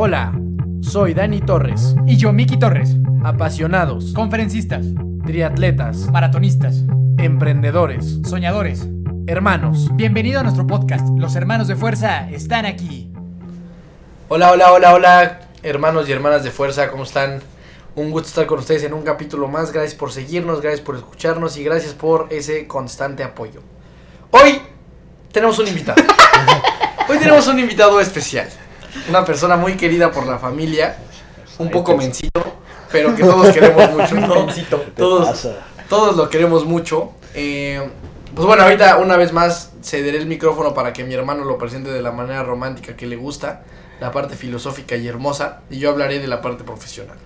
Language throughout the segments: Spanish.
Hola, soy Dani Torres. Y yo, Miki Torres. Apasionados, Conferencistas, triatletas, maratonistas, emprendedores, soñadores. hermanos. Bienvenido a nuestro podcast. Los hermanos de fuerza están aquí. Hola, hola, hola, hola, hermanos y hermanas de fuerza, ¿cómo están? Un gusto estar con ustedes en un capítulo más. Gracias por seguirnos, gracias por escucharnos y gracias por ese constante apoyo. Hoy tenemos un invitado. Hoy tenemos un invitado especial. Una persona muy querida por la familia, un poco mencito, pero que todos queremos mucho. ¿no? Todos, todos lo queremos mucho. Eh, pues bueno, ahorita una vez más cederé el micrófono para que mi hermano lo presente de la manera romántica que le gusta, la parte filosófica y hermosa, y yo hablaré de la parte profesional.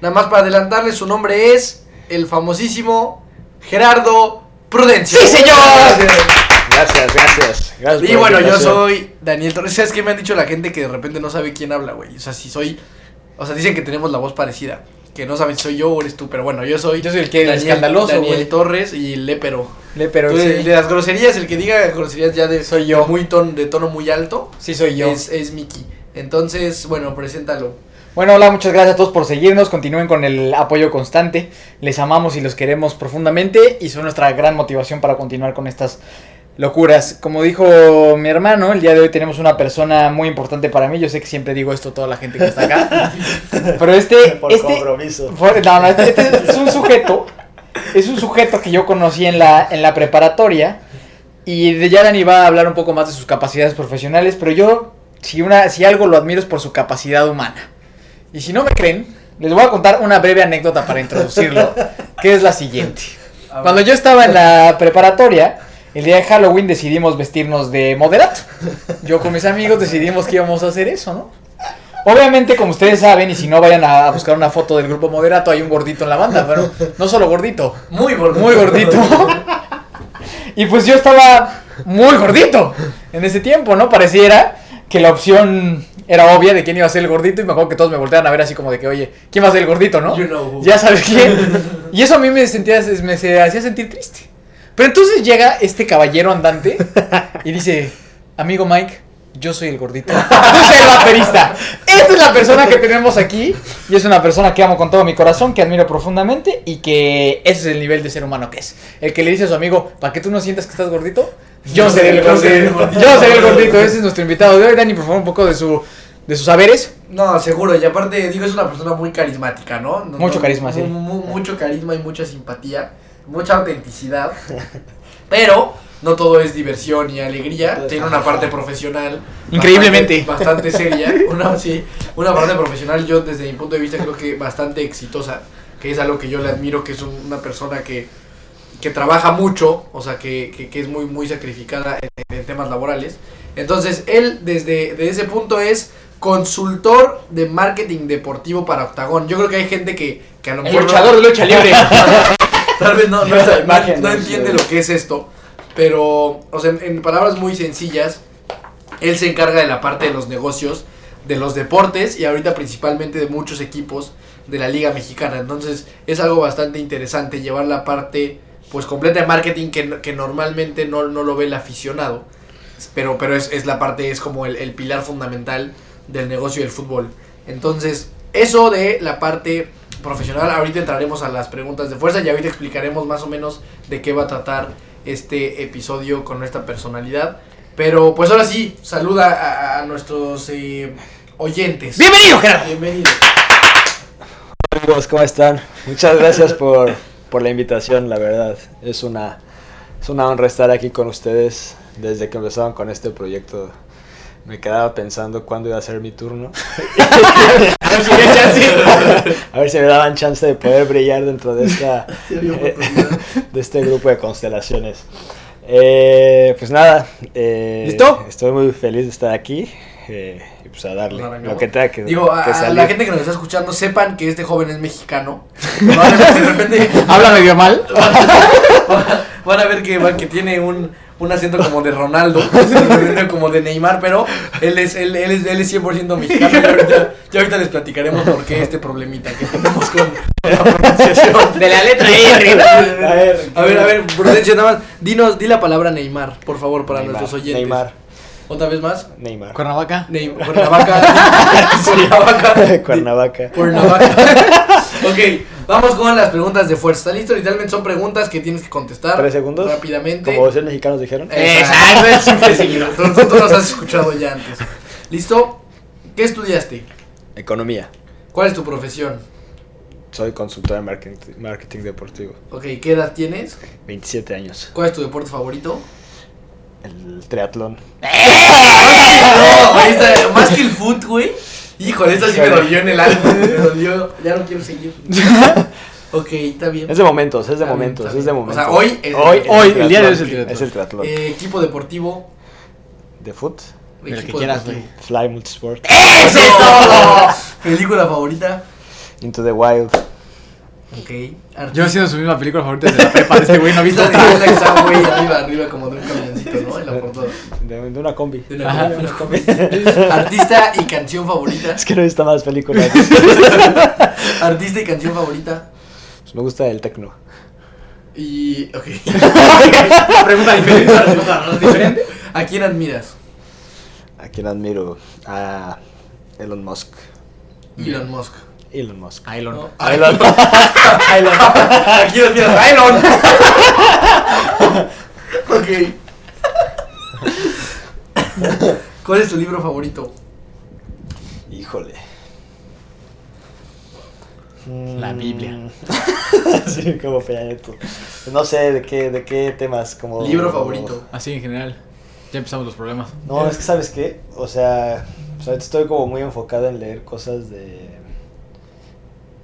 Nada más para adelantarles, su nombre es el famosísimo Gerardo Prudencio. ¡Sí, señor! Gracias, gracias. gracias Y bueno, yo soy Daniel Torres. ¿Sabes qué me han dicho la gente que de repente no sabe quién habla, güey? O sea, si soy. O sea, dicen que tenemos la voz parecida. Que no saben si soy yo o eres tú, pero bueno, yo soy. Yo soy el que escandaloso, Daniel. Torres y lépero. Le, pero Tú, sí, el de las groserías, el que diga groserías ya de. Soy yo. Muy ton, de tono muy alto. sí soy yo. Es, es Mickey. Entonces, bueno, preséntalo. Bueno, hola, muchas gracias a todos por seguirnos. Continúen con el apoyo constante. Les amamos y los queremos profundamente y son nuestra gran motivación para continuar con estas locuras. Como dijo mi hermano, el día de hoy tenemos una persona muy importante para mí. Yo sé que siempre digo esto a toda la gente que está acá. Pero este, Por este, compromiso. por- no, no, este, este es un sujeto. Es un sujeto que yo conocí en la, en la preparatoria. Y de ya Dani va a hablar un poco más de sus capacidades profesionales. Pero yo, si, una, si algo lo admiro es por su capacidad humana. Y si no me creen, les voy a contar una breve anécdota para introducirlo. que es la siguiente. Cuando yo estaba en la preparatoria, el día de Halloween decidimos vestirnos de moderato. Yo con mis amigos decidimos que íbamos a hacer eso, ¿no? Obviamente, como ustedes saben, y si no vayan a buscar una foto del grupo moderato, hay un gordito en la banda, pero no solo gordito, Muy gordito. muy gordito. Y pues yo estaba muy gordito en ese tiempo, ¿no? Pareciera que la opción era obvia de quién iba a ser el gordito y me acuerdo que todos me volteaban a ver así como de que, oye, ¿quién va a ser el gordito, no? You know who. Ya sabes quién. Y eso a mí me sentía, me hacía sentir triste. Pero entonces llega este caballero andante y dice, amigo Mike, yo soy el gordito. Tú eres el baterista. Esta es la persona que tenemos aquí y es una persona que amo con todo mi corazón, que admiro profundamente y que ese es el nivel de ser humano que es. El que le dice a su amigo, para que tú no sientas que estás gordito, yo seré el Yo seré el gordito. Yo seré el gordito. Ese es nuestro invitado de hoy. Dani, por favor, un poco de su de sus saberes. No, seguro, y aparte, digo, es una persona muy carismática, ¿no? No, Mucho no, carisma, sí. mu- mu- mucho carisma y mucha simpatía, mucha autenticidad. Pero no todo es diversión y alegría, tiene una parte profesional. Increíblemente. Bastante, bastante seria, una, sí, una parte profesional, yo desde mi punto de vista creo que bastante exitosa, que es algo que yo le admiro, que es un- una persona que, que trabaja mucho, o sea, que, que, que es muy, muy sacrificada en, en temas laborales. Entonces, él desde, desde ese punto es consultor de marketing deportivo para Octagón. Yo creo que hay gente que, que a lo El mejor no- luchador de lucha libre. tal vez no, no, Esa no- imagen, no ¿no? entiende lo que es esto, pero, o sea, en, en palabras muy sencillas, él se encarga de la parte de los negocios, de los deportes y ahorita principalmente de muchos equipos de la Liga Mexicana. Entonces es algo bastante interesante llevar la parte pues completa de marketing que, que normalmente no, no lo ve el aficionado. Pero, pero es, es la parte, es como el, el pilar fundamental del negocio del fútbol. Entonces, eso de la parte profesional, ahorita entraremos a las preguntas de fuerza y ahorita explicaremos más o menos de qué va a tratar este episodio con esta personalidad. Pero pues ahora sí, saluda a, a nuestros eh, oyentes. Bienvenido, Gerardo. Bienvenido. Amigos, ¿cómo están? Muchas gracias por, por la invitación, la verdad. Es una, es una honra estar aquí con ustedes desde que empezaron con este proyecto. Me quedaba pensando cuándo iba a ser mi turno. A ver si me daban chance de poder brillar dentro de esta de este grupo de constelaciones. Eh, pues nada, eh, ¿Listo? Estoy muy feliz de estar aquí eh, y pues a darle lo que tenga que, Digo, a, que a salir. la gente que nos está escuchando, sepan que este joven es mexicano. Probablemente de repente Habla medio mal. van a ver que, que tiene un, un acento como de Ronaldo, como de Neymar, pero él es, él, él es, él es 100% mexicano. Y ahorita, ya ahorita les platicaremos por qué este problemita que tenemos con la pronunciación. De la letra R. A ver, A ver, a ver, Prudencia, nada más, dinos, di la palabra Neymar, por favor, para Neymar, nuestros oyentes. Neymar. Otra vez más. Neymar. Cuernavaca. Neym- Cuernavaca. Cuernavaca. Cuernavaca. Cuernavaca. ok, vamos con las preguntas de fuerza. ¿Está listo? Literalmente son preguntas que tienes que contestar. ¿Tres segundos? Rápidamente. Como los mexicanos dijeron. Exacto, es. Tú, los has escuchado ya antes. ¿Listo? ¿Qué estudiaste? Economía. ¿Cuál es tu profesión? Soy consultor en marketing, marketing deportivo. Ok, ¿qué edad tienes? 27 años. ¿Cuál es tu deporte favorito? El triatlón. No, ahí está, más que el foot, güey. Híjole, esta sí me dolió en el alma. Me dolió. Ya no quiero seguir. Ok, está bien. Es de momentos, es de momentos, es de momentos. O sea, hoy es- hoy, hoy, es el día de hoy es el triatlón. Es el triatlón. Eh, equipo deportivo. de foot. El que quieras, deportivo. Fly Multisport. ¡Eso es todo! Película favorita. Into the Wild. Ok. Yo he sido su misma película favorita de la prepa de este güey, no he visto Viste otra. la que está, güey, arriba, arriba, como de un camioncito, ¿no? En la portada. De, de una combi. De una- Ajá. de una combi. Artista y canción favorita. Es que no he visto más películas. Artista y canción favorita. Pues me gusta el techno. Y. Ok. Pregunta diferente. Pregunta diferente. ¿A quién admiras? A quien admiro. A Elon Musk. Elon Musk. Elon Musk. Elon. ¿no? Elon. ¿A quién admiras? ¡A Elon! ok. ¿Cuál es tu libro favorito? Híjole. La Mm. Biblia. sí, como Peña Nieto. No sé de qué, de qué temas. Como... Libro favorito. Así en general. Ya empezamos los problemas. No, es que sabes qué, o sea, sea, estoy como muy enfocado en leer cosas de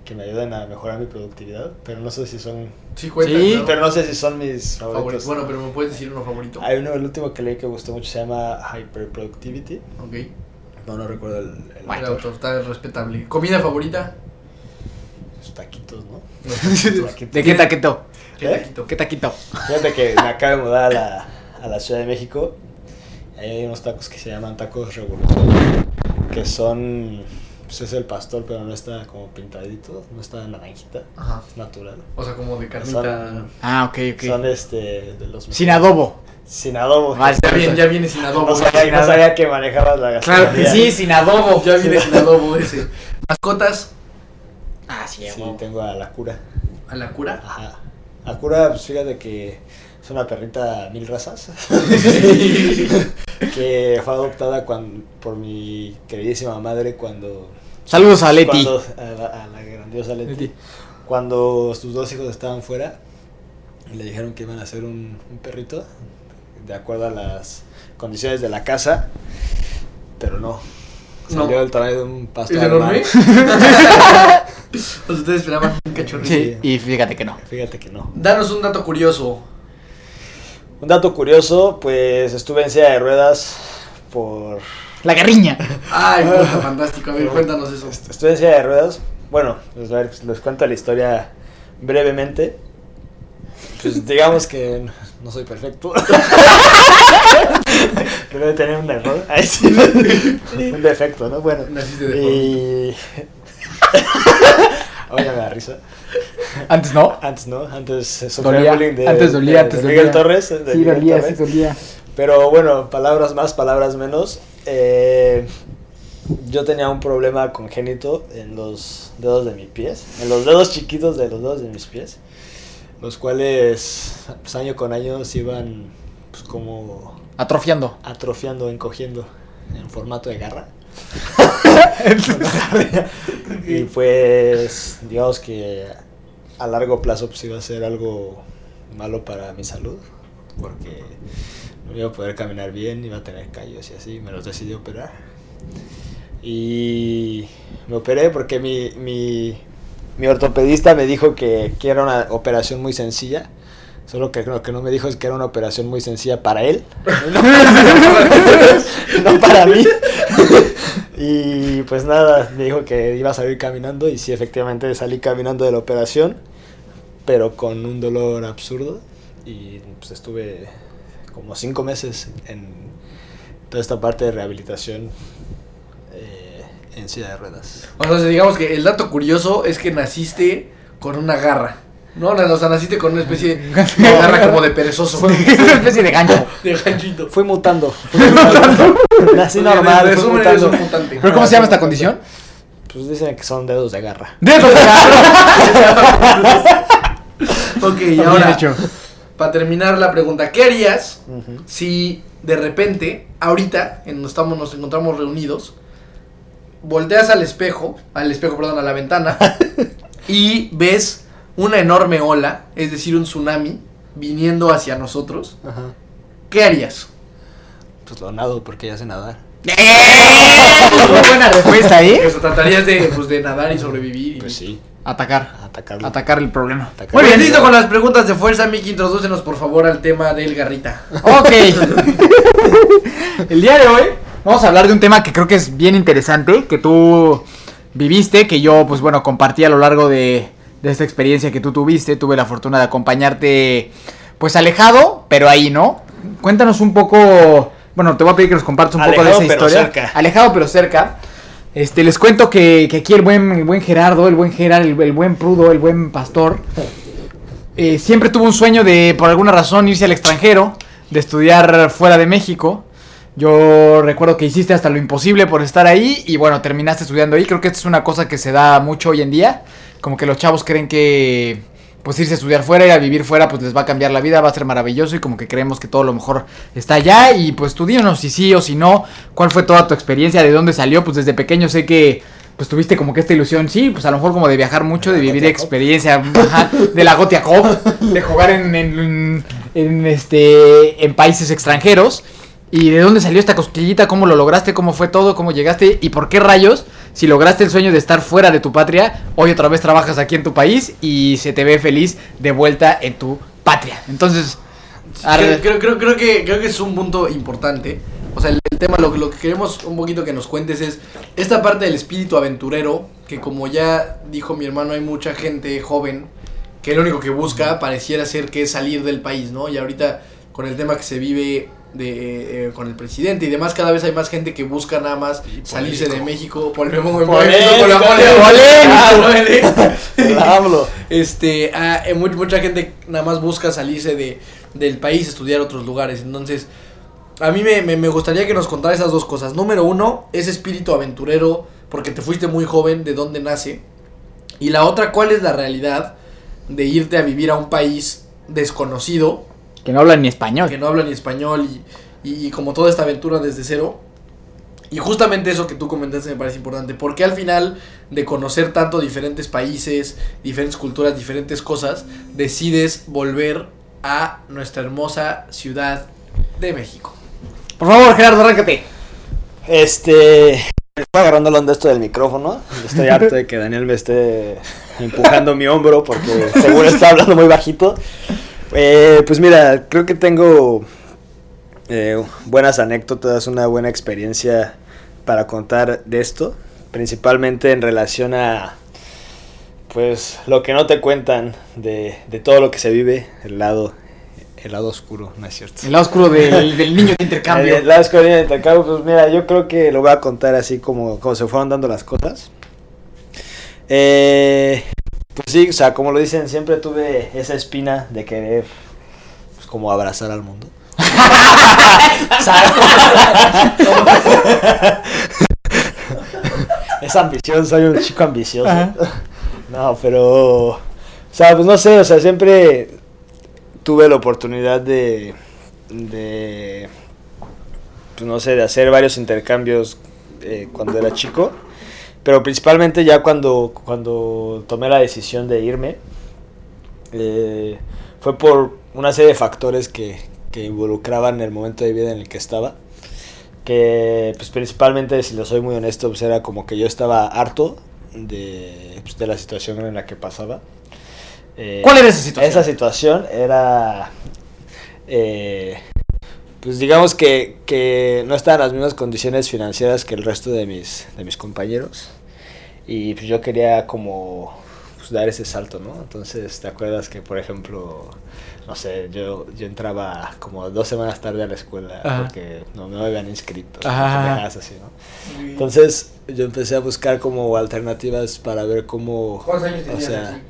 que me ayuden a mejorar mi productividad, pero no sé si son, Sí, cuenta. Sí, ¿no? pero no sé si son mis Favorito. favoritos. Bueno, pero me puedes decir uno favorito. Hay uno, el último que leí que gustó mucho se llama Hyperproductivity. Ok. No, no recuerdo el, el El autor. autor está respetable. ¿Comida favorita? Los taquitos, ¿no? ¿De qué taquito? ¿Qué ¿Eh? taquito? ¿Qué taquito? Fíjate que me acabo de mudar a la, a la Ciudad de México. ahí hay unos tacos que se llaman tacos revolución. Que son. Pues es el pastor, pero no está como pintadito. No está en naranjita. Ajá. Es natural. O sea, como de carnita. Son, Ah, ok, ok. son este. De los Sin adobo. Sin adobo. Ah, Ya viene, ya viene sin adobo. no, sabía, no sabía que manejabas la Claro que gastronomía. sí, sin adobo. Ya viene sin adobo ese. Mascotas Ah, sí, Sí, tengo a la cura. a la cura. Ajá. La cura, pues fíjate que es una perrita mil razas. que fue adoptada cuan- por mi queridísima madre cuando. Saludos a Leti. cuando- a, la, a la grandiosa Leti. Leti. Cuando sus dos hijos estaban fuera, y le dijeron que iban a hacer un, un perrito, de acuerdo a las condiciones de la casa, pero no. No. Salió del tamaño de un pastor ¿Es enorme? Pues ustedes esperaban un cachorrito. Sí, y fíjate que no. Fíjate que no. Danos un dato curioso. Un dato curioso, pues estuve en silla de ruedas por... La garriña. Ay, puta, fantástico. A ver, cuéntanos eso. est- Estuve en silla de ruedas. Bueno, pues, a ver, pues, les cuento la historia brevemente. Pues digamos que no soy perfecto. Debe tener un error. Ay, sí. un defecto, ¿no? Bueno. Naciste de Y... Oye, me da risa. Antes no. Antes no, antes sufrí Dolía, bullying de, antes dolía, de- antes de Miguel dolía. Torres. de Sí, Miguel dolía, sí, Torres. dolía. Pero bueno, palabras más, palabras menos. Eh, yo tenía un problema congénito en los dedos de mis pies, en los dedos chiquitos de los dedos de mis pies, los cuales pues, año con año se iban pues, como Atrofiando. atrofiando, encogiendo en formato de garra. y pues digamos que a largo plazo pues iba a ser algo malo para mi salud porque no iba a poder caminar bien, iba a tener callos y así, me los decidí operar. Y me operé porque mi, mi, mi ortopedista me dijo que, que era una operación muy sencilla. Solo que lo que no me dijo es que era una operación muy sencilla para él, no para mí. Y pues nada, me dijo que iba a salir caminando y sí, efectivamente salí caminando de la operación, pero con un dolor absurdo. Y pues estuve como cinco meses en toda esta parte de rehabilitación eh, en silla de ruedas. O sea, digamos que el dato curioso es que naciste con una garra. No, no, o sea, naciste con una especie de garra como de perezoso. Es una especie de gancho. De ganchito. Fui mutando. Fui mutando. Nací normal. fui mutando. un mutante. ¿Pero cómo se llama esta condición? Pues dicen que son dedos de garra. Dedos de garra. Ok, y Bien ahora, hecho. Para terminar la pregunta, ¿qué harías si de repente, ahorita, en donde estamos, nos encontramos reunidos, volteas al espejo, al espejo, perdón, a la ventana, y ves una enorme ola, es decir, un tsunami, viniendo hacia nosotros, Ajá. ¿qué harías? Pues lo nado porque ya sé nadar. Muy buena respuesta ahí. Eso, tratarías de, pues, de nadar y sobrevivir. y- Pues sí. Atacar. Atacarlo. Atacar el problema. Atacar. Muy bien, listo con las preguntas de fuerza, Miki, introdúcenos por favor al tema del garrita. Ok. El día de hoy vamos a hablar de un tema que creo que es bien interesante, que tú viviste, que yo, pues bueno, compartí a lo largo de, de esta experiencia que tú tuviste. Tuve la fortuna de acompañarte, pues alejado, pero ahí, ¿no? Cuéntanos un poco, bueno, te voy a pedir que nos compartas un poco de Alejado, esa pero historia. cerca. Alejado, pero cerca. Este, les cuento que, que aquí el buen, el buen Gerardo, el buen Gerard, el, buen Prudo, el buen Pastor, eh, siempre tuvo un sueño de, por alguna razón, irse al extranjero, de estudiar fuera de México. Yo recuerdo que hiciste hasta lo imposible por estar ahí y bueno, terminaste estudiando ahí. Creo que esto es una cosa que se da mucho hoy en día. Como que los chavos creen que pues irse a estudiar fuera, ir a vivir fuera, pues les va a cambiar la vida, va a ser maravilloso y como que creemos que todo lo mejor está allá. Y pues tú díganos si sí o si no, cuál fue toda tu experiencia, de dónde salió. Pues desde pequeño sé que pues tuviste como que esta ilusión, sí, pues a lo mejor como de viajar mucho, de vivir experiencia, ajá, de la Gotia Cup, de jugar en, en, en, este, en países extranjeros. ¿Y de dónde salió esta cosquillita? ¿Cómo lo lograste? ¿Cómo fue todo? ¿Cómo llegaste? ¿Y por qué rayos? Si lograste el sueño de estar fuera de tu patria, hoy otra vez trabajas aquí en tu país y se te ve feliz de vuelta en tu patria. Entonces, Creo, creo, creo, creo que, creo que es un punto importante. O sea, el, el tema, lo, que- lo que queremos un poquito que nos cuentes es esta parte del espíritu aventurero, que como ya dijo mi hermano, hay mucha gente joven que lo único que busca pareciera ser que es salir del país, ¿no? Y ahorita con el tema que se vive de, eh, con el presidente y demás, cada vez hay más gente que busca nada más salirse de México. Polémico, la polémico. polémica. Hablo. Este, ah, eh, mu- mucha gente nada más busca salirse de, del país, estudiar otros lugares. Entonces, a mí me, me- me gustaría que nos contara esas dos cosas. Número uno, ese espíritu aventurero, porque te fuiste muy joven, de dónde nace. Y la otra, ¿cuál es la realidad de irte a vivir a un país desconocido, que no hablan ni español. que no habla ni español y, y- y como toda esta aventura desde cero? Y justamente eso que tú comentaste me parece importante, porque al final de conocer tanto diferentes países, diferentes culturas, diferentes cosas, decides volver a nuestra hermosa ciudad de México. Por favor, Gerardo, arráncate. Este. Estoy agarrando la onda esto del micrófono. Estoy harto de que Daniel me esté empujando mi hombro porque seguro está hablando muy bajito. Eh, pues mira, creo que tengo eh, buenas anécdotas, una buena experiencia para contar de esto. Principalmente en relación a. Pues lo que no te cuentan de, de todo lo que se vive, el lado, el lado oscuro, ¿no es cierto? El lado oscuro del, del niño de intercambio. Eh, La escuela de intercambio, pues mira, yo creo que lo voy a contar así como, como se fueron dando las cosas. Eh, pues sí, o sea, como lo dicen, siempre tuve esa espina de querer, pues como abrazar al mundo. es ambición, soy un chico ambicioso. Ajá. No, pero, o sea, pues no sé, o sea, siempre tuve la oportunidad de, de pues no sé, de hacer varios intercambios eh, cuando era chico. Pero principalmente ya cuando, cuando tomé la decisión de irme, eh, fue por una serie de factores que, que involucraban el momento de vida en el que estaba. Que pues principalmente, si lo soy muy honesto, pues era como que yo estaba harto de, pues, de la situación en la que pasaba. Eh, ¿Cuál era esa situación? Esa situación era eh, pues digamos que, que no estaba en las mismas condiciones financieras que el resto de mis, de mis compañeros. Y pues yo quería como pues, dar ese salto, ¿no? Entonces, ¿te acuerdas que, por ejemplo, no sé, yo, yo entraba como dos semanas tarde a la escuela Ajá. porque no, no me habían inscrito? Ajá. pendejadas así, ¿no? Entonces, yo empecé a buscar como alternativas para ver cómo... ¿Cuántos años o tenías? sea,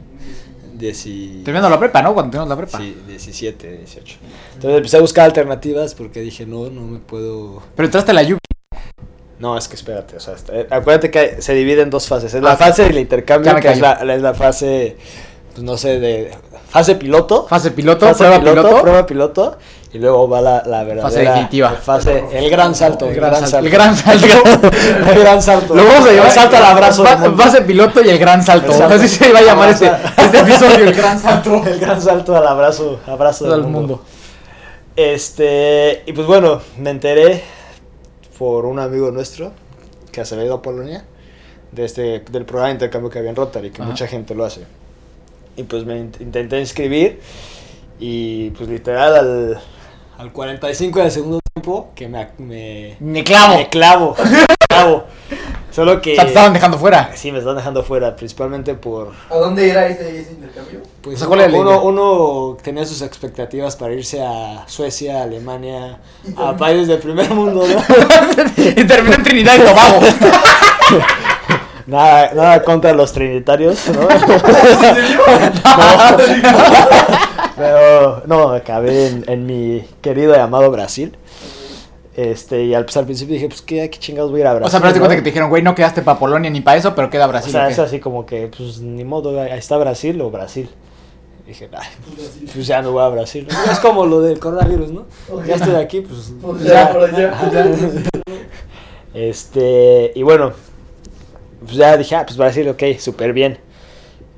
dieci- Terminando la prepa, ¿no? Cuando terminamos la prepa. Sí, 17, 18. Entonces empecé a buscar alternativas porque dije, no, no me puedo... Pero entraste a la Yupi. No, es que espérate, o sea, está- eh, acuérdate que se divide en dos fases. Es la Ah, fase del intercambio, que es la, es la fase, pues no sé, de fase piloto. Fase piloto, fase prueba piloto. prueba piloto. Y luego va la, la verdadera... Fase definitiva. Fase, el gran salto. El gran salto. El gran salto. el gran salto. Lo vamos a llamar El salto al abrazo. Fase piloto y el gran salto. El salto. Así se va a llamar este, este episodio, el gran salto. El gran salto al abrazo, abrazo del mundo. mundo. Este, y pues bueno, me enteré por un amigo nuestro que se había ido a Polonia de este, del programa de intercambio que había en Rotary, que Ajá. mucha gente lo hace. Y pues me int- intenté inscribir y pues literal al, al 45 del segundo tiempo que me, me, Me clavo. me clavo, me clavo. Solo que... O sea, te estaban dejando fuera. Sí, me están dejando fuera, principalmente por... ¿A dónde era este, este intercambio? Pues O sea, ¿cuál era la uno, uno tenía sus expectativas para irse a Suecia, Alemania, a países del primer mundo, ¿no? y terminó en Trinidad y Tobago. Nada, nada contra los trinitarios, ¿no? Pero no, acabé en, en mi querido y amado Brasil. Este, y al, pues, al principio dije, pues ¿qué, qué chingados voy a ir a Brasil. O sea, pero te ¿no? cuenta que te dijeron, güey, no quedaste para Polonia ni para eso, pero queda O Brasil. sea, ¿o qué? es así como que, pues ni modo, ahí está Brasil o Brasil. Dije, ay, pues ya no voy a Brasil. ¿no? Es como lo del coronavirus, ¿no? Ya estoy aquí, pues. Pues ya, por allá, ya. Este, y bueno, pues ya dije, ah, pues Brasil, ok, súper bien.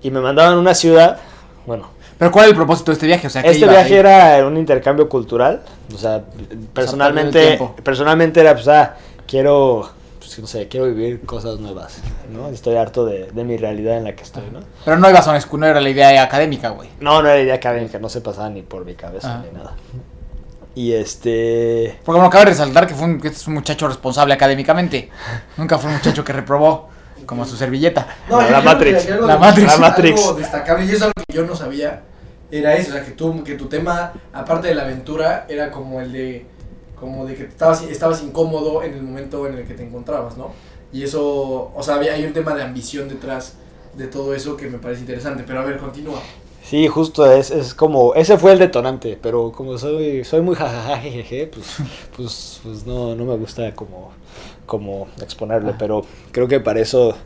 Y me mandaban a una ciudad, bueno, Pero ¿cuál es el propósito de este viaje? O sea, ¿qué este viaje ahí? era un intercambio cultural, o sea, personalmente, personalmente era, pues, ah, quiero, pues, no sé, quiero vivir cosas nuevas, ¿no? Estoy harto de, de mi realidad en la que estoy, ¿no? Pero no ibas a una escuela, no era la idea académica, güey. No, no era idea académica, no se pasaba ni por mi cabeza Ajá. ni nada. Y este, Porque bueno, cabe resaltar que, fue un, que este es un muchacho responsable académicamente. Nunca fue un muchacho que reprobó, como su servilleta. No, La Matrix. algo La Matrix. algo La Matrix. destacable, y eso es algo que yo no sabía, era eso, o sea, que, tú, que tu tema, aparte de la aventura, era como el de, como de que estabas, estabas incómodo en el momento en el que te encontrabas, ¿no? Y eso, o sea, había- hay un tema de ambición detrás de todo eso que me parece interesante, pero a ver, continúa. sí, justo es, es como, ese fue el detonante, pero como soy, soy muy jajaja, jejeje, pues, pues, pues no, no me gusta como, como exponerlo, pero creo que para eso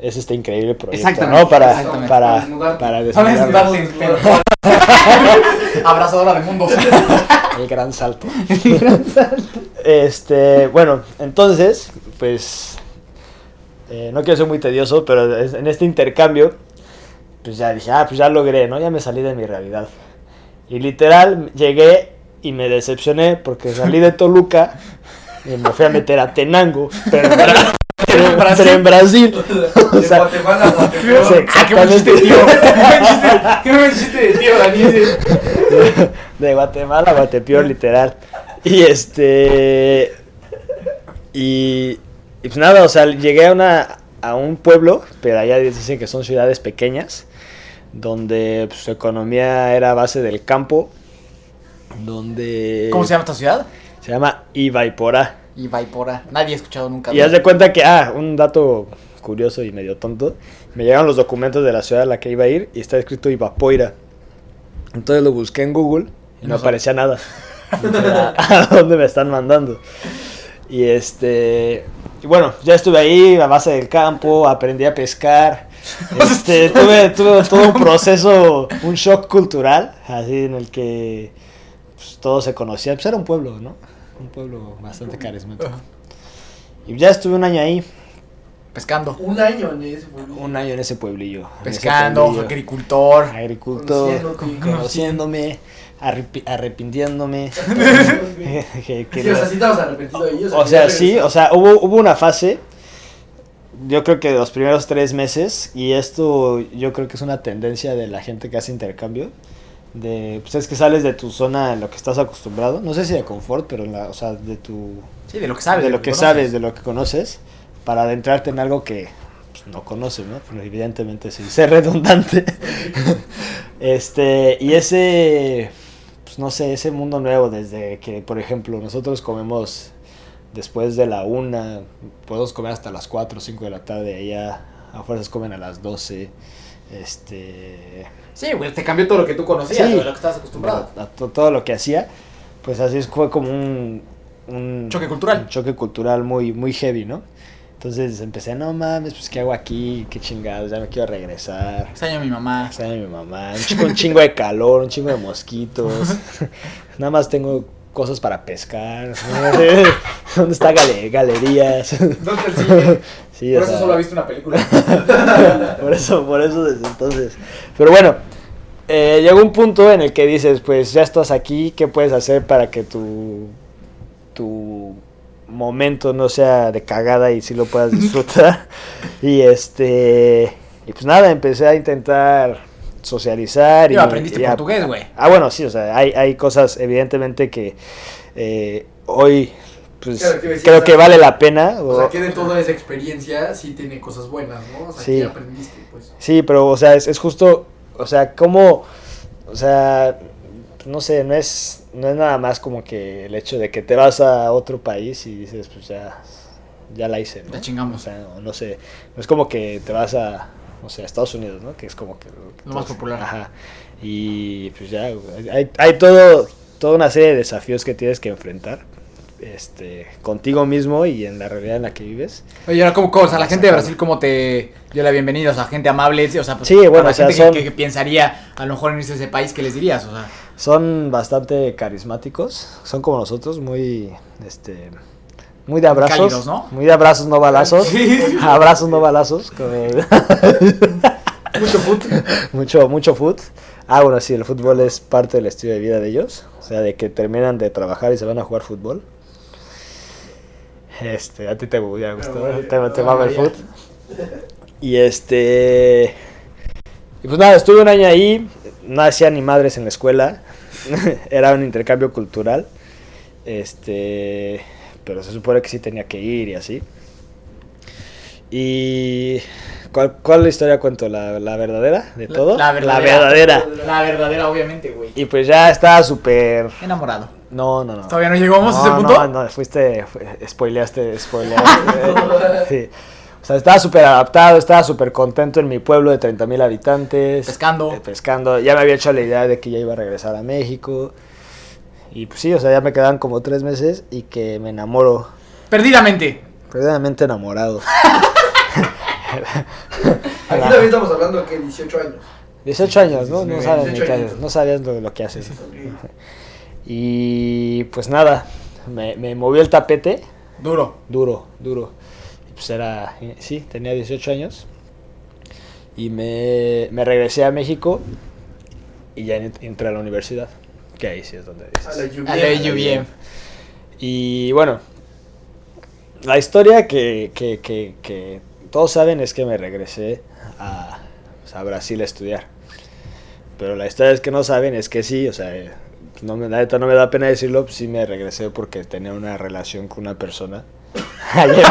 es este increíble proyecto, Exactamente, ¿no? Para, exactamente. para, Para para. Abrazadora de mundos. El gran salto. Este, bueno, entonces, pues, eh, no quiero ser muy tedioso, pero en este intercambio, pues ya dije, ah, pues ya logré, ¿no? Ya me salí de mi realidad. Y literal, llegué y me decepcioné porque salí de Toluca y me fui a meter a Tenango, pero en, Bra- pero en- pero en Brasil. O De Guatemala a Guatemala. sí, Ah, qué buen chiste, tío. exactamente. Qué buen chiste de tío, Daniel. de Guatemala a Guatepeor, literal. Y este. Y, y pues nada, o sea, llegué a, una, a un pueblo, pero allá dicen que son ciudades pequeñas, donde pues, su economía era a base del campo, donde... ¿Cómo se llama esta ciudad? Se llama Ibaipora. Ibaipora. Nadie ha escuchado nunca. Y haz de cuenta que, ah, un dato curioso y medio tonto, me llegaron los documentos de la ciudad a la que iba a ir y está escrito Ibapoira. Entonces lo busqué en Google y no no aparecía nada. ¿A dónde me están mandando? Y este. Y bueno, ya estuve ahí a base del campo, aprendí a pescar. Este, tuve, tuve todo un proceso, un shock cultural, así en el que pues, todos se conocían. Pues era un pueblo, ¿no? Un pueblo bastante carismático. Y ya estuve un año ahí, Pescando. Un año en ese pueblo. un año en ese pueblillo. en ese Pescando, pueblillo. agricultor. agricultor, conociéndome, arrepi- arrepintiéndome. Que- que Sí, o sea, no- sí estabas arrepentido de ellos. o sea, sí, o sea, hubo, hubo una fase, yo creo que de los primeros tres meses, y esto yo creo que es una tendencia de la gente que hace intercambio, de, pues es que sales de tu zona en lo que estás acostumbrado, no sé si de confort, pero la, o sea, de tu, Sí, de lo que sabes. de lo que conoces. sabes, de lo que conoces, para adentrarte en algo que pues, no conoces, ¿no? Pero evidentemente sin ser redundante. este, y ese, pues no sé, ese mundo nuevo, desde que, por ejemplo, nosotros comemos después de la una, podemos comer hasta las 4 o 5 de la tarde, allá a fuerzas comen a las 12. este, Sí, güey, te cambió todo lo que tú conocías, Sí. de lo que estabas acostumbrado. a to- todo lo que hacía, pues así fue como un, un Choque cultural. un choque cultural muy, muy heavy, ¿no? Entonces empecé, no mames, pues qué hago aquí, qué chingados, ya me quiero regresar. Extraño a mi mamá. Extraño a mi mamá, un chingo, un chingo de calor, un chingo de mosquitos. Nada más tengo cosas para pescar. ¿Dónde está gale- galerías? ¿Dónde el cine? Sí, Por eso sea, solo ha visto una película. por eso, por eso desde entonces. Pero bueno, eh, llegó un punto en el que dices, pues ya estás aquí, ¿qué puedes hacer para que tu, tu momento no sea de cagada y sí lo puedas disfrutar? y este, y pues nada, empecé a intentar socializar. Y y, aprendiste y portugués, güey. Ah, bueno, sí, o sea, hay, hay cosas evidentemente que eh, hoy pues Claro, que decías, creo que vale la pena. O sea, que de toda esa experiencia sí tiene cosas buenas, ¿no? O sea, Sí. que aprendiste, pues. Sí, pero, o sea, es, es justo, o sea, como, o sea, no sé, no es, no es nada más como que el hecho de que te vas a otro país y dices, pues ya, ya la hice, ¿no? Ya chingamos. O sea, no, no sé, no es como que te vas a, no sé, a Estados Unidos, ¿no? Que es como que... Lo más popular. Ajá. Y pues ya, hay, hay todo, toda una serie de desafíos que tienes que enfrentar. Este, contigo mismo y en la realidad en la que vives. Oye, ahora, ¿cómo, cómo, o sea, la gente de Brasil, ¿cómo te dio la bienvenida? O sea, gente amable, o sea, pues, Sí, bueno, o sea, son- que, que pensaría a lo mejor en irse a ese país, ¿qué les dirías? O sea, Son bastante carismáticos, son como nosotros, muy, este, muy de abrazos, cálidos, ¿no? muy de abrazos no balazos, abrazos no balazos, como- Mucho fut. mucho, mucho foot. Ah, bueno, sí, el fútbol es parte del estilo de vida de ellos, o sea, de que terminan de trabajar y se van a jugar fútbol. Este, a ti te hubiera gustado, María, te, te no, mama el María. foot. Y este, y pues nada, estuve un año ahí, no hacía ni madres en la escuela, era un intercambio cultural, este, pero se supone que sí tenía que ir y así. Y ¿cuál, cuál historia cuento? ¿La, la verdadera de La- todo? la verdadera. verdadera. la verdadera, obviamente, güey. Y pues ya estaba súper... Enamorado. No, no, no. ¿Todavía no llegamos a ese punto? No, no, fuiste, fue- spoileaste, spoileaste. sí. O sea, estaba súper adaptado, estaba súper contento en mi pueblo de 30 mil habitantes. Pescando. eh, pescando. Ya me había hecho la idea de que ya iba a regresar a México. Y pues sí, o sea, ya me quedaban como tres meses y que me enamoro. Perdidamente. Perdidamente enamorado. Aquí también estamos hablando de que 18 años. 18 años, ¿no? No 19, sabes ni 18 qué años. haces, no sabías lo, lo que haces. Y pues nada, me, me movió el tapete. Duro. duro, duro. Y pues era, sí, tenía 18 años. Y me, me regresé a México y ya en- entré a la universidad. Que ahí sí es donde dices. A la lluvia. A la lluvia. Y bueno, la historia que, que, que, que todos saben es que me regresé a, pues, a Brasil a estudiar. Pero la historia es que no saben es que sí, o sea, no me, la neta no me da pena decirlo, sí me regresé porque tenía una relación con una persona allá en,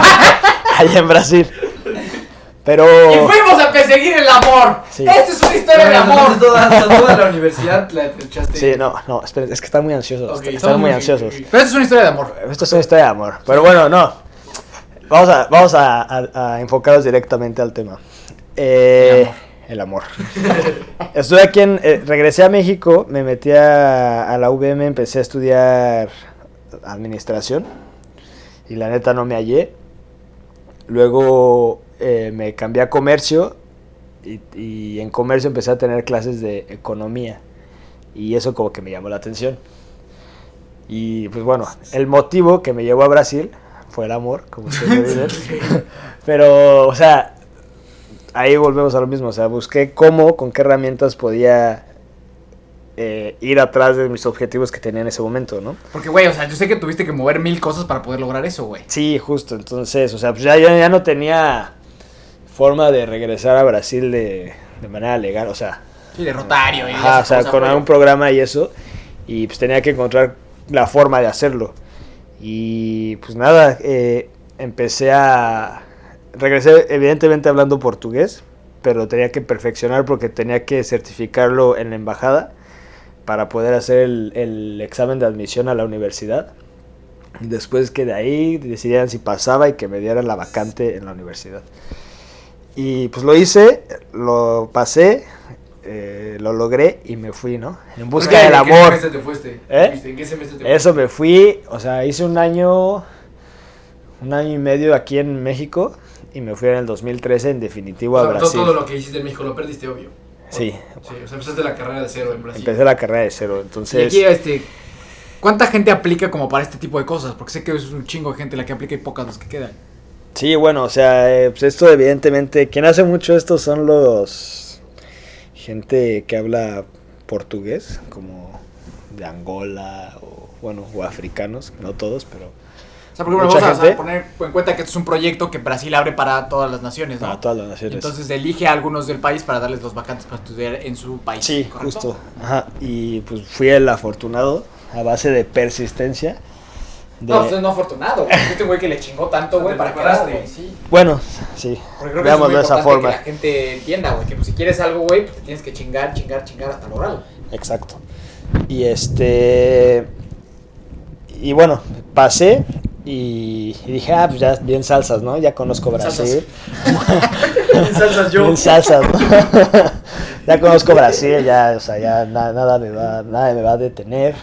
allá en Brasil. Pero... Y fuimos a perseguir el amor. Sí. Esta es una historia de amor. Toda, toda la universidad la echaste. Sí, no, no, esperen, es que están muy ansiosos, están muy muy- ansiosos. Pero esta es una historia de amor. Esto es una historia de amor. Pero bueno, no. Vamos a, vamos a, a- a enfocarnos directamente al tema. Eh, el amor. Estuve aquí en. eh, regresé a México, me metí a, a la UVM, empecé a estudiar administración. Y la neta no me hallé. Luego eh, me cambié a comercio. Y, y en comercio empecé a tener clases de economía. Y eso como que me llamó la atención. Y pues bueno, el motivo que me llevó a Brasil fue el amor, como ustedes dicen. Pero, o sea, ahí volvemos a lo mismo. O sea, busqué cómo, con qué herramientas podía eh, ir atrás de mis objetivos que tenía en ese momento, ¿no? Porque, güey, o sea, yo sé que tuviste que mover mil cosas para poder lograr eso, güey. Sí, justo. Entonces, o sea, pues ya, ya, ya no tenía forma de regresar a Brasil de, de manera legal. O sea, Sí, de Rotario. y Ajá, o sea, con algún programa y eso. Y pues tenía que encontrar la forma de hacerlo. Y pues nada, eh, empecé a... Regresé evidentemente hablando portugués, pero tenía que perfeccionar porque tenía que certificarlo en la embajada para poder hacer el, el examen de admisión a la universidad. Después que de ahí decidieran si pasaba y que me dieran la vacante en la universidad. Y pues lo hice, lo pasé, eh, lo logré y me fui, ¿no? En busca del ¿En qué amor. semestre te fuiste? ¿Eh? ¿En qué semestre te Eso me fui, o sea, hice un año, un año y medio aquí en México y me fui en el 2013 en definitivo a O sea, todo, Brasil. todo lo que hiciste en México lo perdiste, obvio. Sí, Sí, o sea, empezaste la carrera de cero en Brasil. empecé la carrera de cero, Y entonces... aquí, este, ¿cuánta gente aplica como para este tipo de cosas? Porque sé que es un chingo de gente la que aplica y pocas las que quedan. Sí, bueno, o sea, eh, pues esto evidentemente, quien hace mucho esto son los gente que habla portugués, como de Angola o bueno, o africanos, no todos, pero O sea, por ejemplo, Mucha vamos a poner en cuenta que esto es un proyecto que Brasil abre para todas las naciones, ¿no? para todas las naciones. Entonces elige a algunos del país para darles los vacantes para estudiar en su país. sí, ¿correcto? justo. Ajá, y pues fui el afortunado a base de persistencia. de- No, usted no afortunado. güey. Este güey que le chingó tanto, güey, para quedarse. Sí. Bueno, sí, Porque creo que eso es muy de esa forma. que la gente entienda, güey, que pues, si quieres algo, güey, pues te tienes que chingar, chingar, chingar hasta lograrlo. Exacto. Y este. Y bueno, pasé y, dije, ah, pues ya bien salsas, ¿no? Ya conozco Brasil. salsas yo. Bien salsas, ¿no? ya conozco Brasil, ya, o sea, ya na- nada, me va, nada me va a detener.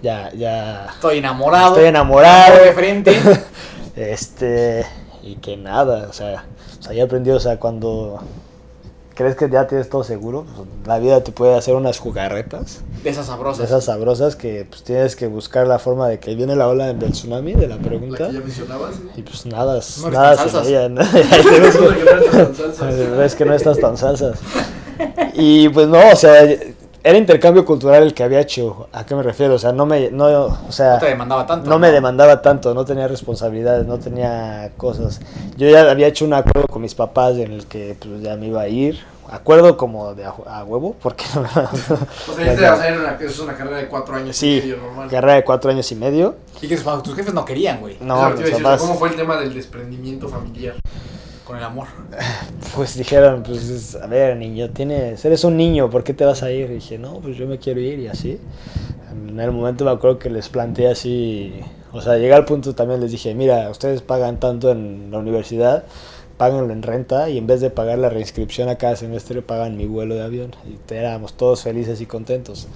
Ya, ya. Estoy enamorado. Estoy enamorado. amor de frente. Este. Y que nada, o sea, o sea, ya aprendí, o sea, cuando crees que ya tienes todo seguro, pues, la vida te puede hacer unas jugarretas. De esas sabrosas. De esas sabrosas que pues tienes que buscar la forma de que viene la ola del tsunami de la La pregunta. que ya mencionabas. Y pues nada, No nada ¿no? Que. Ves que no estás tan salsas. Y pues no, o sea, era intercambio cultural el que había hecho. ¿A qué me refiero? O sea, no me, no, o sea, No te demandaba tanto. no me demandaba tanto, no tenía responsabilidades, no tenía cosas. Yo ya había hecho un acuerdo con mis papás en el que pues, ya me iba a ir. Acuerdo como de a, a huevo, porque O sea, ya te vas a ir una, es una carrera de cuatro años y Sí, medio normal. carrera de cuatro años y medio. Y que tus, jefes no querían, güey. No, decir, papás, ¿Cómo fue el tema del desprendimiento familiar? Con el amor. pues dijeron, pues, a ver, niño, tienes, eres un niño, ¿por qué te vas a ir? Y dije, no, pues yo me quiero ir y así. En el momento me acuerdo que les planteé así, o sea, llegué al punto también les dije, mira, ustedes pagan tanto en la universidad, páganlo en renta y en vez de pagar la reinscripción a cada semestre, pagan mi vuelo de avión. Y éramos todos felices y contentos.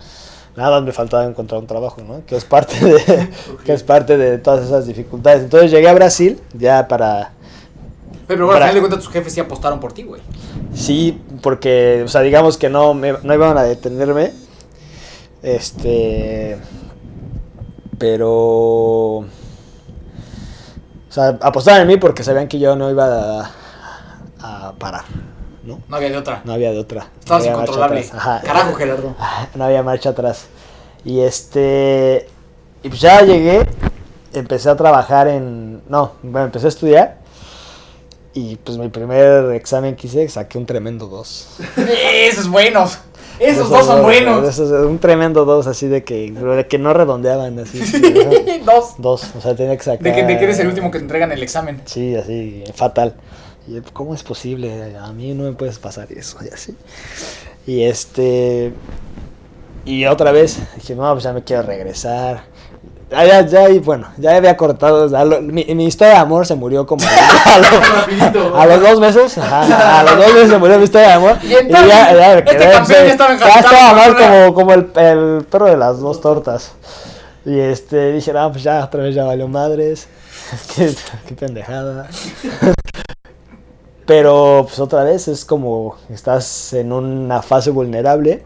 Nada más me faltaba encontrar un trabajo, ¿no? Que es parte de, que es parte de todas esas dificultades. Entonces llegué a Brasil ya para Pero bueno, al final de cuentas tus jefes sí apostaron por ti, güey. Sí, porque, o sea, digamos que no, me- no iban a detenerme. Este. Pero. O sea, apostaban en mí porque sabían que yo no iba a, a parar, ¿no? No había de otra. No había de otra. Estabas no incontrolable. Ajá. Carajo, Gerardo. No había marcha atrás. Y este. Y pues ya llegué. Empecé a trabajar en. No, bueno, empecé a estudiar. Y pues mi primer examen que hice saqué un tremendo 2. Esos buenos. Esos dos son buenos. Esos, un tremendo 2 así de que, de que no redondeaban así. Dos. dos, o sea, tenía que sacar. De que, de que eres el último que te entregan el examen. Sí, así, fatal. Y ¿cómo es posible? A mí no me puedes pasar eso y así. Y este. Y otra vez dije, no, pues ya me quiero regresar. Ya, ya, ya, y bueno, ya había cortado. ya lo- mi, mi historia de amor se murió como a, los- Rapidito. a los dos meses. Ajá, a los dos meses se murió mi historia de amor. Y entonces, me este quedé, campeón ya estaba ya como, como el, el perro de las dos tortas. Y este, dije, no, pues ya, otra vez ya valió madres. qué, qué pendejada. Pero, pues otra vez, es como estás en una fase vulnerable.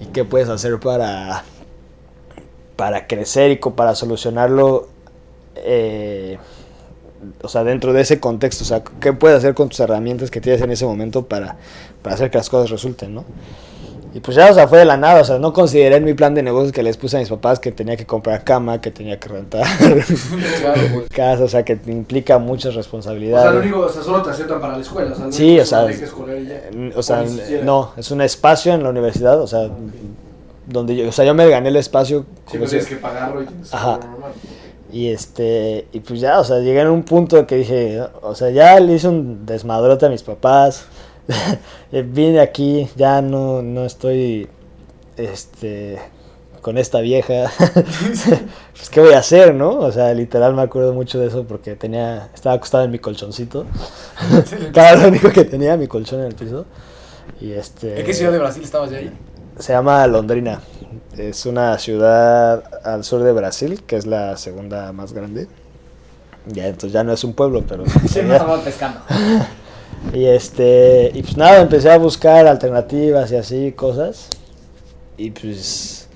¿Y qué puedes hacer para, para crecer y para solucionarlo? eh, o sea, dentro de ese contexto, o sea, ¿qué puedes hacer con tus herramientas que tienes en ese momento para, para hacer que las cosas resulten, ¿no? Y pues ya, o sea, fue de la nada, o sea, no consideré en mi plan de negocios que les puse a mis papás que tenía que comprar cama, que tenía que rentar casa, o sea, que te implica muchas O sea, responsabilidades. lo único, o sea, solo te aceptan para la escuela. O sea, lo Sí, o sea. O no, es un espacio en la universidad, o sea, donde yo, o sea, yo me gané el espacio. Sí, pues tienes que pagarlo y tienes Ajá. normal. Y este, y pues ya, o sea, llegué en un punto que dije, o sea, ya le hice un desmadrote a mis papás. Vine aquí, ya no, no estoy este con esta vieja, pues qué voy a hacer, ¿no? O sea, literal me acuerdo mucho de eso porque tenía, estaba acostado en mi colchoncito. Cada lo único que tenía, mi colchón en el piso. Y este... ¿En qué ciudad de Brasil estabas ya ahí? Se llama Londrina. Es una ciudad al sur de Brasil, que es la segunda más grande. Ya, entonces ya no es un pueblo, pero... Sí, no estaba pescando. Y este, y pues nada, empecé a buscar alternativas y así, cosas. Y pues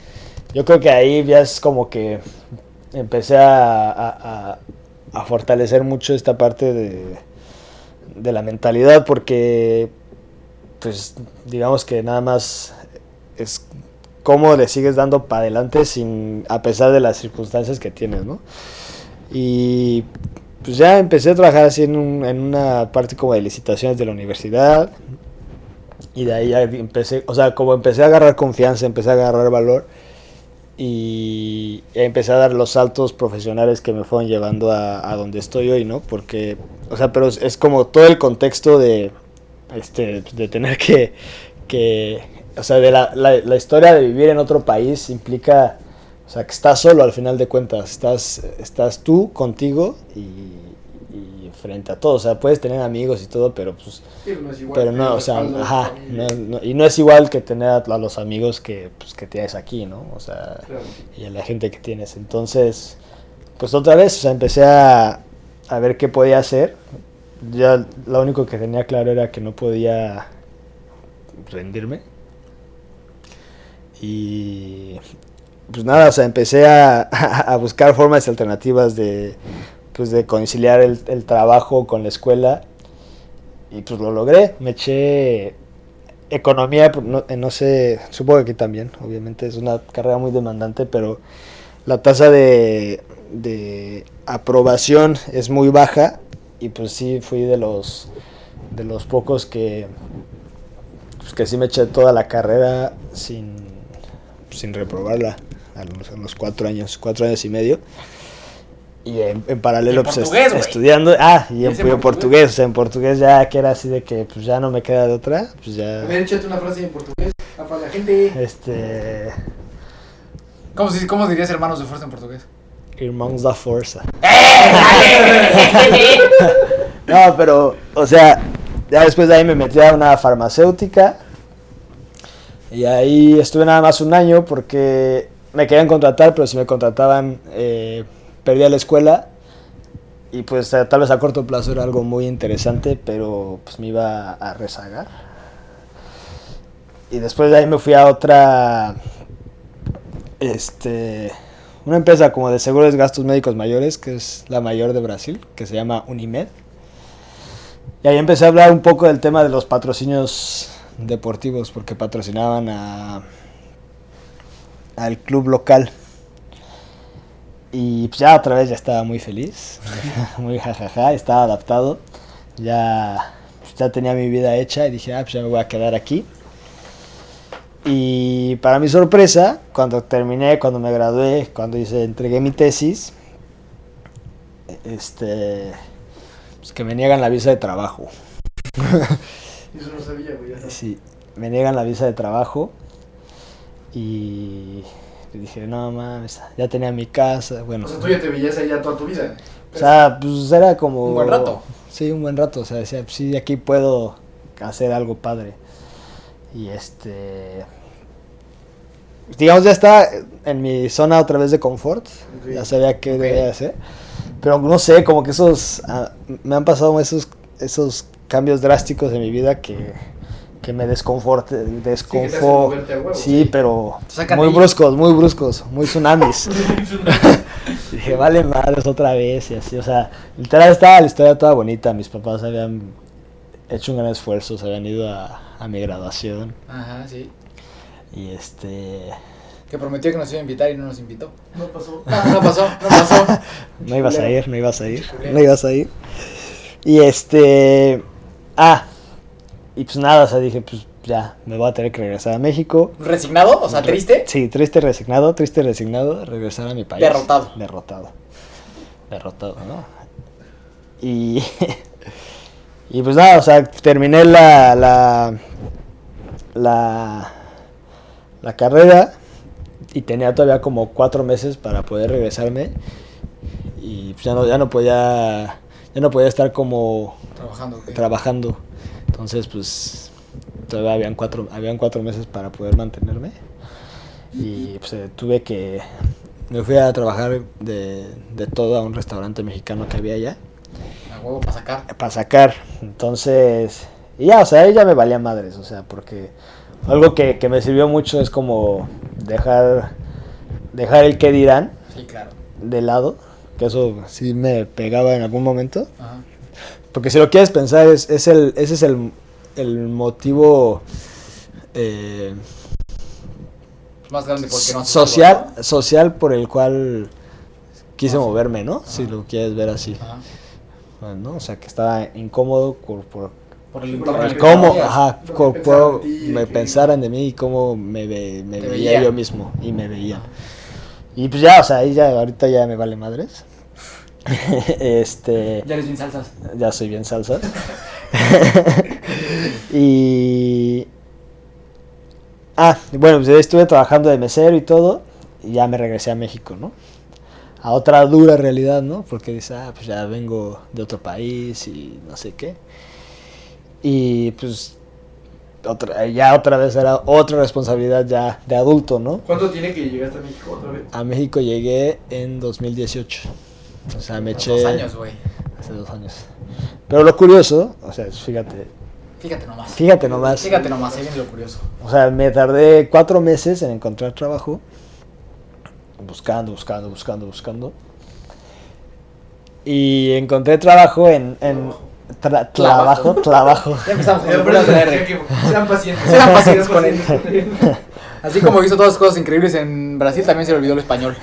yo creo que ahí ya es como que empecé a, a- a- a fortalecer mucho esta parte de, de la mentalidad porque pues digamos que nada más es cómo le sigues dando para adelante sin a pesar de las circunstancias que tienes, ¿no? Y pues ya empecé a trabajar así en, un- en una parte como de licitaciones de la universidad. Y de ahí ya empecé, o sea, como empecé a agarrar confianza, empecé a agarrar valor. Y empecé a dar los saltos profesionales que me fueron llevando a, a donde estoy hoy, ¿no? Porque, o sea, pero es, como todo el contexto de, este, de tener que, que o sea, de la, la, la historia de vivir en otro país implica, o sea, que estás solo al final de cuentas, estás, estás tú contigo y, y frente a todo, o sea, puedes tener amigos y todo, pero pues, no es igual pero no, o sea, ajá, familia. no- no- y no es igual que tener a, a los amigos que, pues, que tienes aquí, ¿no? O sea, Claro. y a la gente que tienes. Entonces, pues otra vez, o sea, empecé a, a ver qué podía hacer. Ya lo único que tenía claro era que no podía rendirme. Y pues nada, o sea, empecé a, buscar formas alternativas de, pues, de conciliar el, trabajo con la escuela. Y pues lo logré. Me eché economía, pues, no, eh, no sé, supongo que aquí también, obviamente es una carrera muy demandante, pero la tasa de, de aprobación es muy baja y pues sí fui de los de los pocos que pues que sí me eché toda la carrera sin sin reprobarla a los, a los cuatro años cuatro años y medio y en, en paralelo pues, est- güey. estudiando ah y en, ¿Es en en portugués? portugués o sea, en portugués ya que era así de que pues ya no me queda de otra pues ya A ver, échate una frase en portugués para la gente. este ¿Cómo, ¿Cómo dirías hermanos de fuerza en portugués? Irmãos da Forza. no, pero, o sea, ya después de ahí me metí a una farmacéutica. Y ahí estuve nada más un año porque me querían contratar, pero si me contrataban eh, perdía la escuela. Y pues eh, tal vez a corto plazo era algo muy interesante, pero pues me iba a rezagar. Y después de ahí me fui a otra, este, una empresa como de seguros gastos médicos mayores, que es la mayor de Brasil, que se llama Unimed. Y ahí empecé a hablar un poco del tema de los patrocinios deportivos, porque patrocinaban a, al club local. Y pues ya otra vez ya estaba muy feliz, muy jajaja, estaba adaptado. Ya, pues ya tenía mi vida hecha y dije, ah, pues ya me voy a quedar aquí. Y para mi sorpresa, cuando terminé, cuando me gradué, cuando hice, entregué mi tesis, este, pues que me niegan la visa de trabajo. Eso no sabía, güey. Ya. Sí, me niegan la visa de trabajo y dije, no mames, ya tenía mi casa, bueno. O sea, tú ya te veías allá toda tu vida. O sea, pues era como... Un buen rato. Sí, un buen rato. O sea, decía, pues, sí, aquí puedo hacer algo padre. Y este... Digamos, ya está en mi zona otra vez de confort. Ya sabía qué Ok. debía hacer. Pero no sé, como que esos... ah, me han pasado esos, esos cambios drásticos en mi vida que, que me desconforte, hacen desconfo... moverte a huevo, sí, sí. pero muy ahí. bruscos, muy bruscos, muy tsunamis. Dije, vale madres otra vez y así, o sea, literal estaba la historia toda bonita, mis papás habían hecho un gran esfuerzo, se habían ido a, a mi graduación Ajá, sí. y este... Que prometió que nos iba a invitar y no nos invitó. No pasó. No, no pasó, no pasó. No ibas a ir, no ibas a ir, no ibas a ir. Y este... Ah, y pues nada, o sea, dije, pues ya, me voy a tener que regresar a México. ¿Resignado? O sea, triste. Sí, triste resignado, triste resignado, regresar a mi país. Derrotado. Derrotado. Derrotado, ¿no? Y, y pues nada, o sea, terminé la, la, la, la carrera y tenía todavía como cuatro meses para poder regresarme y pues ya no, ya no podía, ya no podía estar como Trabajando. ok. trabajando. Entonces, pues todavía habían cuatro, habían cuatro meses para poder mantenerme. Y pues eh, tuve que. Me fui a trabajar de, de todo a un restaurante mexicano que había allá. A huevo para sacar. Para sacar. Entonces. Y ya, o sea, ya me valía madres. O sea, porque algo que, que me sirvió mucho es como dejar. Dejar el que dirán Sí, claro. de lado. Que eso sí me pegaba en algún momento. Ajá. Porque si lo quieres pensar, es, es el, ese es el, el motivo eh, Más grande porque no social, algo, social por el cual quise Ah, moverme, ¿no? Si lo quieres ver así. Bueno, O sea, que estaba incómodo por, por Por el en el cómo, ajá, cómo pensaran ti, me pensaran de mí y cómo me, ve- me veía veían. yo mismo y me veían. Y pues ya, o sea, ahí ya, ahorita ya me vale madres. este... Ya eres bien salsas. Ya soy bien salsa. y. Ah, bueno, pues estuve trabajando de mesero y todo. Y ya me regresé a México, ¿no? A otra dura realidad, ¿no? Porque dice, ah, pues ya vengo de otro país y no sé qué. Y pues. Otra, ya otra vez era otra responsabilidad ya de adulto, ¿no? ¿Cuánto tiene que llegaste a México otra vez? A México llegué en 2018. O sea, me eché. Dos años, güey. Hace dos años. Pero lo curioso, o sea, fíjate, Fíjate nomás. fíjate nomás. Fíjate nomás, ahí viene lo curioso. O sea, me tardé cuatro meses en encontrar trabajo. Buscando, buscando, buscando, buscando. Y encontré trabajo en... en tra- trabajo, trabajo. Ya empezamos con el Sean pacientes. Sean pacientes con él. él. Así como hizo todas las cosas increíbles en Brasil, también se le olvidó el español.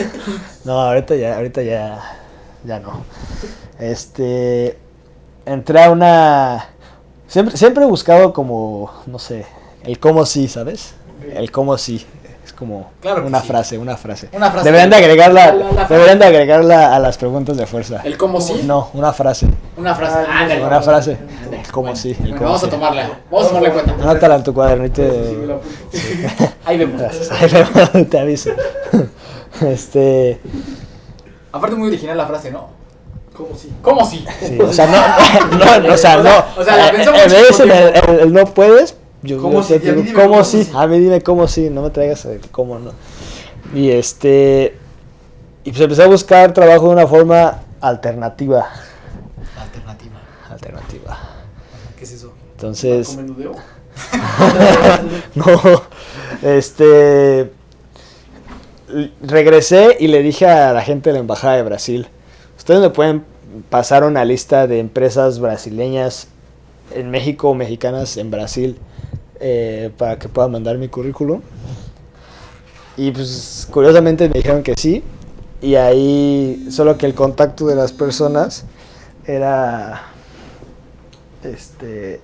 No, ahorita ya, ahorita ya, ya no. Este, entré a una, siempre, siempre he buscado como, no sé, el cómo sí, ¿sabes? El cómo sí. Es como Claro una sí. frase, una frase. Una frase. Deberían de agregarla, La- la- la deberían de agregarla a las preguntas de fuerza. El cómo sí. No, una frase. Una frase. Ah, Ándale. Una frase. El cómo Bueno, sí. El bueno, cómo vamos sí. a tomarla. Vamos a tomarla en cuenta. Anótala en tu cuadernito. Sí. Ahí vemos. Ahí luego te aviso. Este, Aparte muy original la frase, ¿no? ¿Cómo sí? ¿Cómo sí? Sí, o sea, no, no, no, o sea, no. o sea, la Eh, pensamos en vez el, el- el no puedes, yo ¿Cómo yo sí? digo, dime ¿cómo cómo sí? sí. A mí dime cómo sí, no me traigas el cómo no. Y este. Y pues empecé a buscar trabajo de una forma alternativa. Alternativa. Alternativa. ¿Qué es eso? Entonces. No. Este. Regresé y le dije a la gente de la embajada de Brasil: Ustedes me pueden pasar una lista de empresas brasileñas en México o mexicanas en Brasil eh, para que pueda mandar mi currículum. Y pues curiosamente me dijeron que sí. Y ahí, solo que el contacto de las personas era. Este.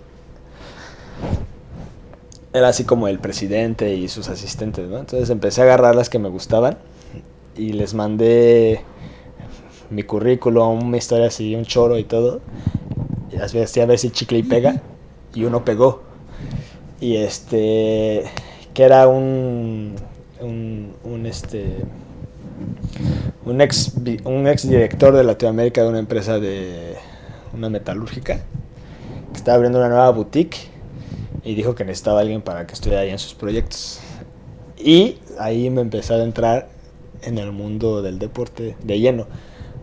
Era así como el presidente y sus asistentes, ¿no? Entonces empecé a agarrar las que me gustaban y les mandé mi currículum, una historia así, un choro y todo. Y las vi a ver si chicle y pega. Y uno pegó. Y este. Que era un. Un, un este. Un ex, un ex director de Latinoamérica de una empresa de. Una metalúrgica. Que estaba abriendo una nueva boutique. Y dijo que necesitaba alguien para que estuviera ahí en sus proyectos. Y ahí me empecé a entrar en el mundo del deporte de lleno.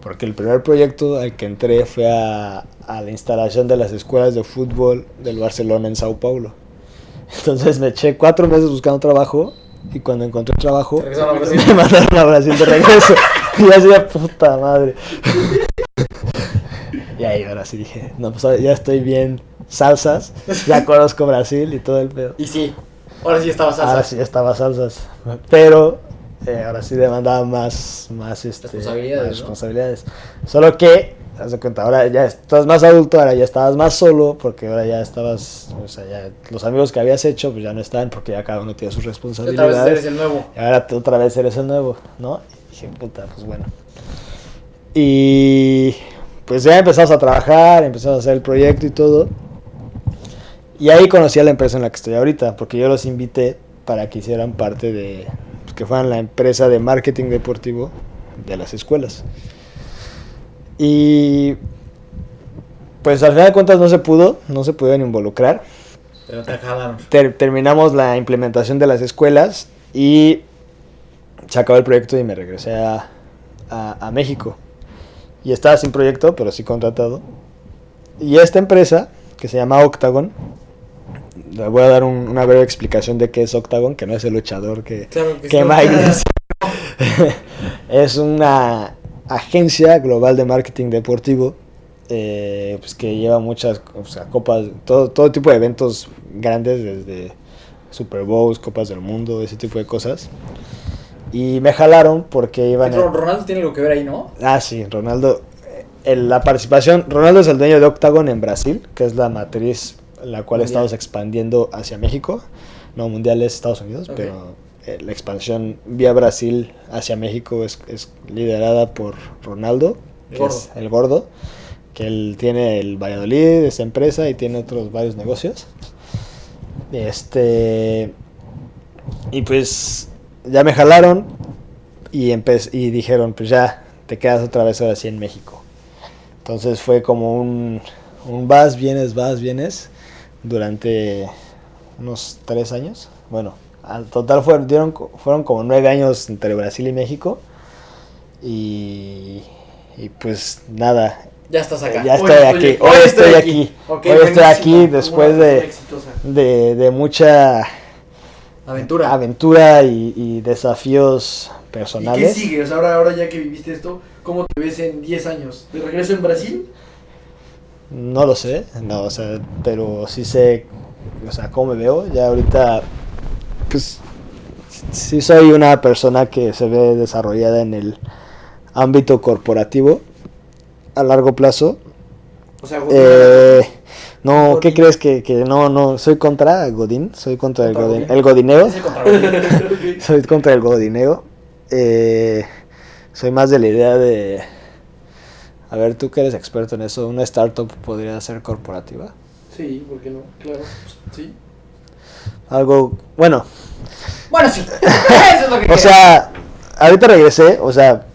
Porque el primer proyecto al que entré fue a, a la instalación de las escuelas de fútbol del Barcelona en Sao Paulo. Entonces me eché cuatro meses buscando trabajo y cuando encontré trabajo a me mandaron a Brasil de regreso. y así de puta madre. y ahí ahora sí dije, no, pues ya estoy bien salsas, ya conozco Brasil y todo el pedo. Y sí, ahora sí estaba salsa. Ahora sí estaba salsas. Pero eh, ahora sí demandaba más, más este, Responsabilidades, más ¿no? responsabilidades. Solo que, haz de cuenta, ahora ya estás más adulto, ahora ya estabas más solo, porque ahora ya estabas, o sea, ya los amigos que habías hecho, pues ya no están, porque ya cada uno tiene sus Y otra vez responsabilidades. eres el nuevo. Y ahora tú otra vez eres el nuevo, ¿no? Y dije, puta, pues bueno. Y pues ya empezamos a trabajar, empezamos a hacer el proyecto y todo. Y ahí conocí a la empresa en la que estoy ahorita, porque yo los invité para que hicieran parte de, pues, que fueran la empresa de marketing deportivo de las escuelas. Y pues al final de cuentas no se pudo, no se pudieron involucrar. Pero te. Ter- terminamos la implementación de las escuelas y se acabó el proyecto y me regresé a, a- a México. Y estaba sin proyecto, pero sí contratado. Y esta empresa, que se llama Octagon, voy a dar un- una breve explicación de qué es Octagon, que no es el luchador que, Claro que que. Mike es una agencia global de marketing deportivo eh, pues que lleva muchas o sea, copas, todo, todo tipo de eventos grandes, desde Super Bowls, Copas del Mundo, ese tipo de cosas. Y me jalaron porque iban. Ron- Ronaldo tiene algo que ver ahí, ¿no? Ah, sí, Ronaldo. eh, en la participación, Ronaldo es el dueño de Octagon en Brasil, que es la matriz la cual Mundial. estamos expandiendo hacia México. No, mundial es Estados Unidos, pero eh, la expansión vía Brasil hacia México es, es liderada por Ronaldo, El que es el gordo, que él tiene el Valladolid, esa empresa, y tiene otros varios negocios. Este. Y pues ya me jalaron y, y dijeron, pues ya, te quedas otra vez ahora sí en México. Entonces fue como un, un vas, vienes, vas, vienes durante unos tres años. Bueno, al total fueron, fueron como nueve años entre Brasil y México. Y, y pues nada, Ya estás acá. ya Hoy estoy aquí, hoy estoy aquí, hoy estoy aquí después de, de, de mucha Aventura. aventura y, y desafíos ¿Y personales. qué sigue? O sea, ahora, ahora ya que viviste esto, ¿cómo te ves en 10 años? ¿De regreso en Brasil? No lo sé, no, o sea, pero sí sé, o sea, cómo me veo. Ya ahorita, pues, sí soy una persona que se ve desarrollada en el ámbito corporativo a largo plazo. O sea, Eh, no, Godín. ¿qué crees que, que no, no, soy contra Godín, soy contra el, Godín. el godineo, Ese contra Godín. soy contra el godineo. Eh, soy más de la idea de, a ver, tú que eres experto en eso, una startup podría ser corporativa. Sí, ¿por qué no? Claro, sí. Algo, bueno, Bueno, sí. Eso es lo que o sea, ahorita regresé, o sea,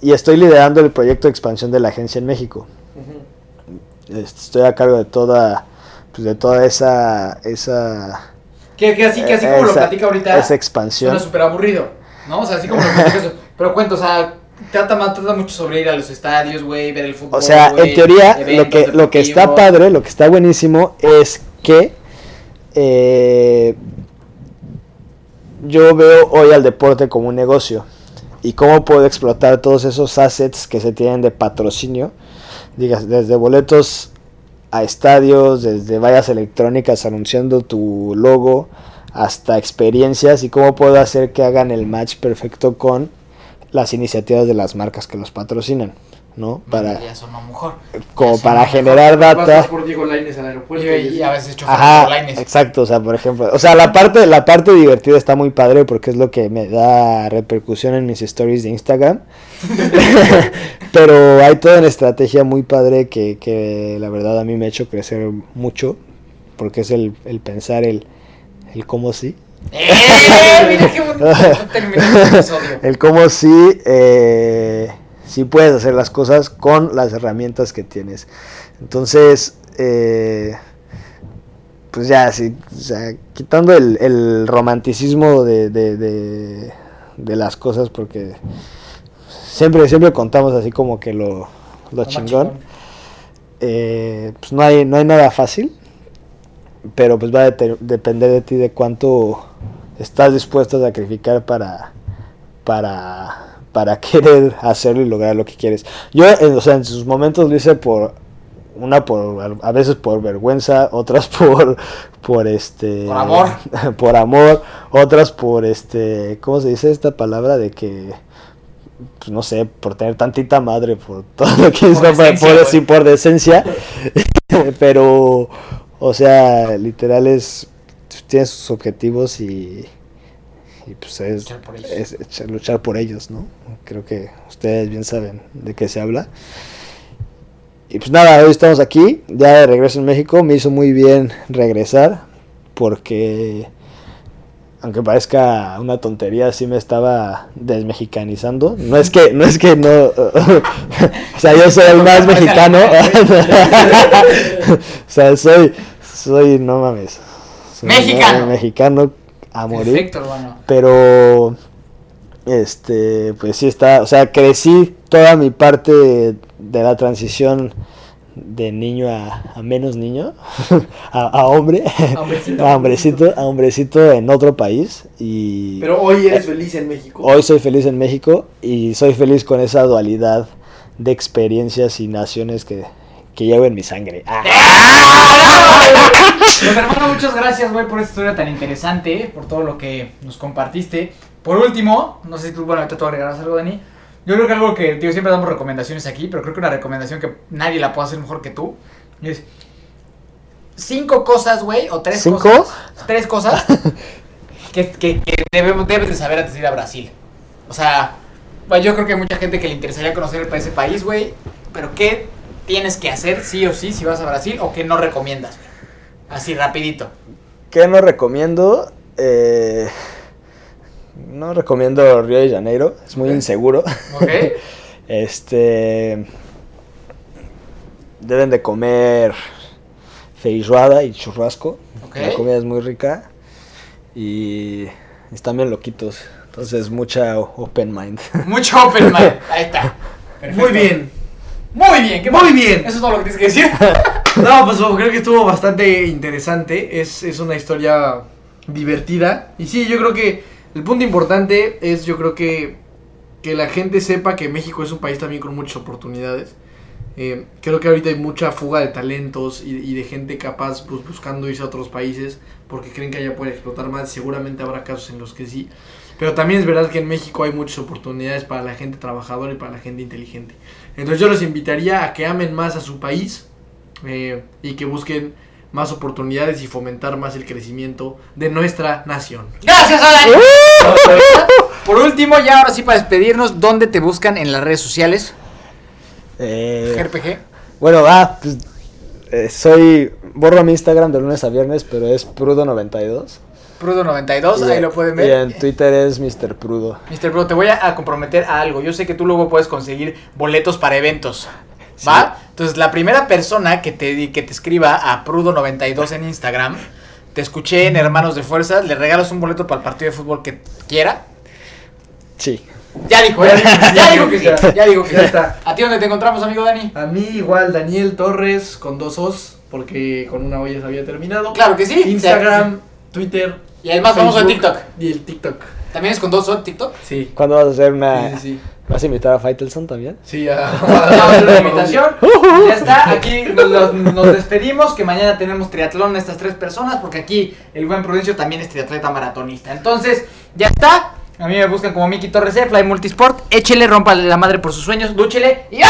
y estoy liderando el proyecto de expansión de la agencia en México. Ujú. Estoy a cargo de toda, pues de toda esa, esa, Que, que así, que así como lo platica ahorita, esa expansión. suena súper aburrido, ¿no? O sea, así como lo platica eso. Pero cuento, o sea, trata, mucho sobre ir a los estadios, güey, ver el fútbol, O sea, en teoría, lo que, lo que está padre, lo que está buenísimo es que eh, yo veo hoy al deporte como un negocio y cómo puedo explotar todos esos assets que se tienen de patrocinio, digas, desde boletos a estadios, desde vallas electrónicas anunciando tu logo, hasta experiencias y cómo puedo hacer que hagan el match perfecto con las iniciativas de las marcas que los patrocinan, ¿no? Para, Ya sonó mejor. como Sí, para mejor. generar data. por Diego Lainez al aeropuerto. Y, y a veces chofer Ajá, por lines. exacto, o sea, por ejemplo, o sea, la parte, la parte divertida está muy padre porque es lo que me da repercusión en mis stories de Instagram. Pero hay toda una estrategia muy padre que, que la verdad a mí me ha hecho crecer mucho porque es el, el pensar el, el cómo sí. ¡Eh! Mira qué bonito terminó este episodio. El cómo sí, eh, sí puedes hacer las cosas con las herramientas que tienes. Entonces, eh, pues ya, sí, o sea, quitando el, el romanticismo de, de, de- de las cosas, porque siempre, siempre contamos así como que lo, chingón. Eh, pues no hay, no hay nada fácil, pero pues va a depender de ti de cuánto estás dispuesto a sacrificar para, para, para querer hacerlo y lograr lo que quieres. Yo, o sea, en sus momentos lo hice por una por a veces por vergüenza, otras por por este Por amor. por amor, otras por este, ¿cómo se dice esta palabra de que pues no sé, por tener tantita madre, por todo lo que es, Por por, decencia, por- güey. sí, por decencia, pero, o sea, literal es, tienes sus objetivos y, y pues es, Luchar por ellos. es echar- luchar por ellos, ¿no? Creo que ustedes bien saben de qué se habla. Y pues nada, hoy estamos aquí, ya de regreso en México, me hizo muy bien regresar porque aunque parezca una tontería, sí me estaba desmexicanizando. No es que, no es que no, o sea, yo soy el más mexicano. o sea, soy, soy, no mames. soy Mexicano. Mexicano a morir. Perfecto, hermano. Pero, este, pues sí está, o sea, crecí toda mi parte de la transición de niño a, a menos niño, a, a hombre, A hombrecito. a hombrecito, a hombrecito en otro país y Pero hoy eres feliz en México. hoy soy feliz en México y soy feliz con esa dualidad de experiencias y naciones que, que llevo en mi sangre. Ah. Pues hermano, muchas gracias, güey, por esta historia tan interesante, por todo lo que nos compartiste. Por último, no sé si tú, bueno, ahorita tú agregarás algo, Dani. Yo creo que algo que, tío, siempre damos recomendaciones aquí, pero creo que una recomendación que nadie la puede hacer mejor que tú es cinco cosas, güey, o tres ¿Cinco? cosas. Tres cosas que, que, que debemos, debes de saber antes de ir a Brasil. O sea, yo creo que hay mucha gente que le interesaría conocer el- ese país, güey, pero ¿qué tienes que hacer sí o sí si vas a Brasil o qué no recomiendas? Así, rapidito. ¿Qué no recomiendo? Eh, no recomiendo Río de Janeiro, es muy inseguro. ¿Ok? Este. Deben de comer feijoada y churrasco. Ok. La comida es muy rica. Y están bien loquitos. Entonces, mucha open mind. Mucho open mind. Ahí está. Perfecto. Muy bien. Muy bien. ¿qué Muy más? bien. Eso es todo lo que tienes que decir. No, pues creo que estuvo bastante interesante. Es, es una historia divertida. Y sí, yo creo que el punto importante es, yo creo que, que la gente sepa que México es un país también con muchas oportunidades. Eh, creo que ahorita hay mucha fuga de talentos y, y de gente capaz pues, buscando irse a otros países porque creen que allá puede explotar más. Seguramente habrá casos en los que sí. Pero también es verdad que en México hay muchas oportunidades para la gente trabajadora y para la gente inteligente. Entonces yo los invitaría a que amen más a su país eh, y que busquen más oportunidades y fomentar más el crecimiento de nuestra nación. Gracias, Alan. Por último, ya ahora sí para despedirnos, ¿dónde te buscan en las redes sociales? Eh, RPG. bueno, ah, pues, eh, soy. Borro mi Instagram de lunes a viernes, pero es Prudo92. Prudo92, Y ahí lo pueden Y ver. en Twitter es Mr. Prudo. Mr. Bro, te voy a, a comprometer a algo. Yo sé que tú luego puedes conseguir boletos para eventos. ¿Va? Entonces, la primera persona que te, que te escriba a Prudo92 en Instagram, te escuché en Hermanos de Fuerza, le regalas un boleto para el partido de fútbol que quiera. Sí. Ya dijo, ya dijo, ya dijo que sí. Ya digo que Ya está. ¿A ti dónde te encontramos, amigo Dani? A mí igual Daniel Torres con dos os, porque con una O ya se había terminado. Claro que sí. Instagram, Twitter. Y el más famoso de TikTok. Y el TikTok. ¿También es con dos o TikTok? Sí. ¿Cuándo vas a hacer una. Sí, sí, sí. ¿Vas a invitar a Faitelson también? Sí, a- Vamos a hacer una invitación. Ya está, aquí nos, nos despedimos. Que mañana tenemos triatlón estas tres personas. Porque aquí el buen Prudencio también es triatleta maratonista. Entonces, ya está. A mí me buscan como Miki Torres de Fly Multisport. Échele, rómpale la madre por sus sueños, dúchele y ¡ya!